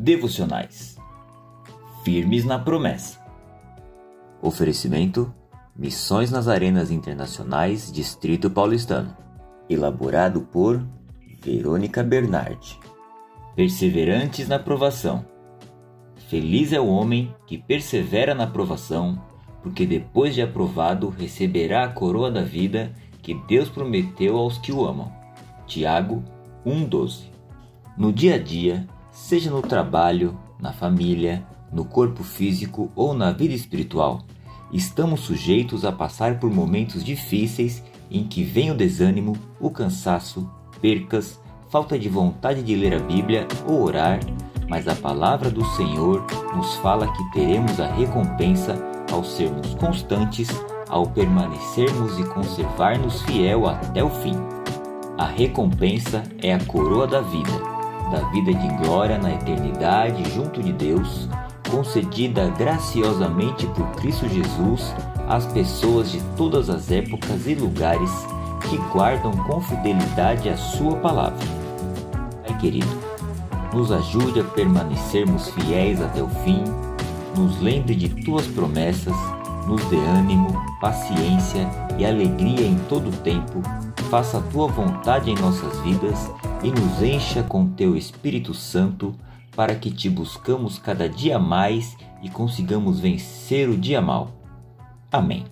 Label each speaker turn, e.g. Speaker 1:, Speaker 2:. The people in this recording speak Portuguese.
Speaker 1: devocionais. Firmes na promessa. Oferecimento: Missões nas Arenas Internacionais, Distrito Paulistano. Elaborado por Verônica Bernardi. Perseverantes na provação. Feliz é o homem que persevera na provação, porque depois de aprovado receberá a coroa da vida que Deus prometeu aos que o amam. Tiago 1,12 No dia a dia, seja no trabalho, na família, no corpo físico ou na vida espiritual, estamos sujeitos a passar por momentos difíceis em que vem o desânimo, o cansaço, percas, falta de vontade de ler a Bíblia ou orar, mas a palavra do Senhor nos fala que teremos a recompensa ao sermos constantes, ao permanecermos e conservar-nos fiel até o fim. A recompensa é a coroa da vida da vida de glória na eternidade junto de Deus, concedida graciosamente por Cristo Jesus às pessoas de todas as épocas e lugares que guardam com fidelidade a Sua palavra. Pai querido, nos ajude a permanecermos fiéis até o fim, nos lembre de Tuas promessas, nos dê ânimo, paciência e alegria em todo o tempo, faça a Tua vontade em nossas vidas e nos encha com teu Espírito Santo para que te buscamos cada dia mais e consigamos vencer o dia mal. Amém.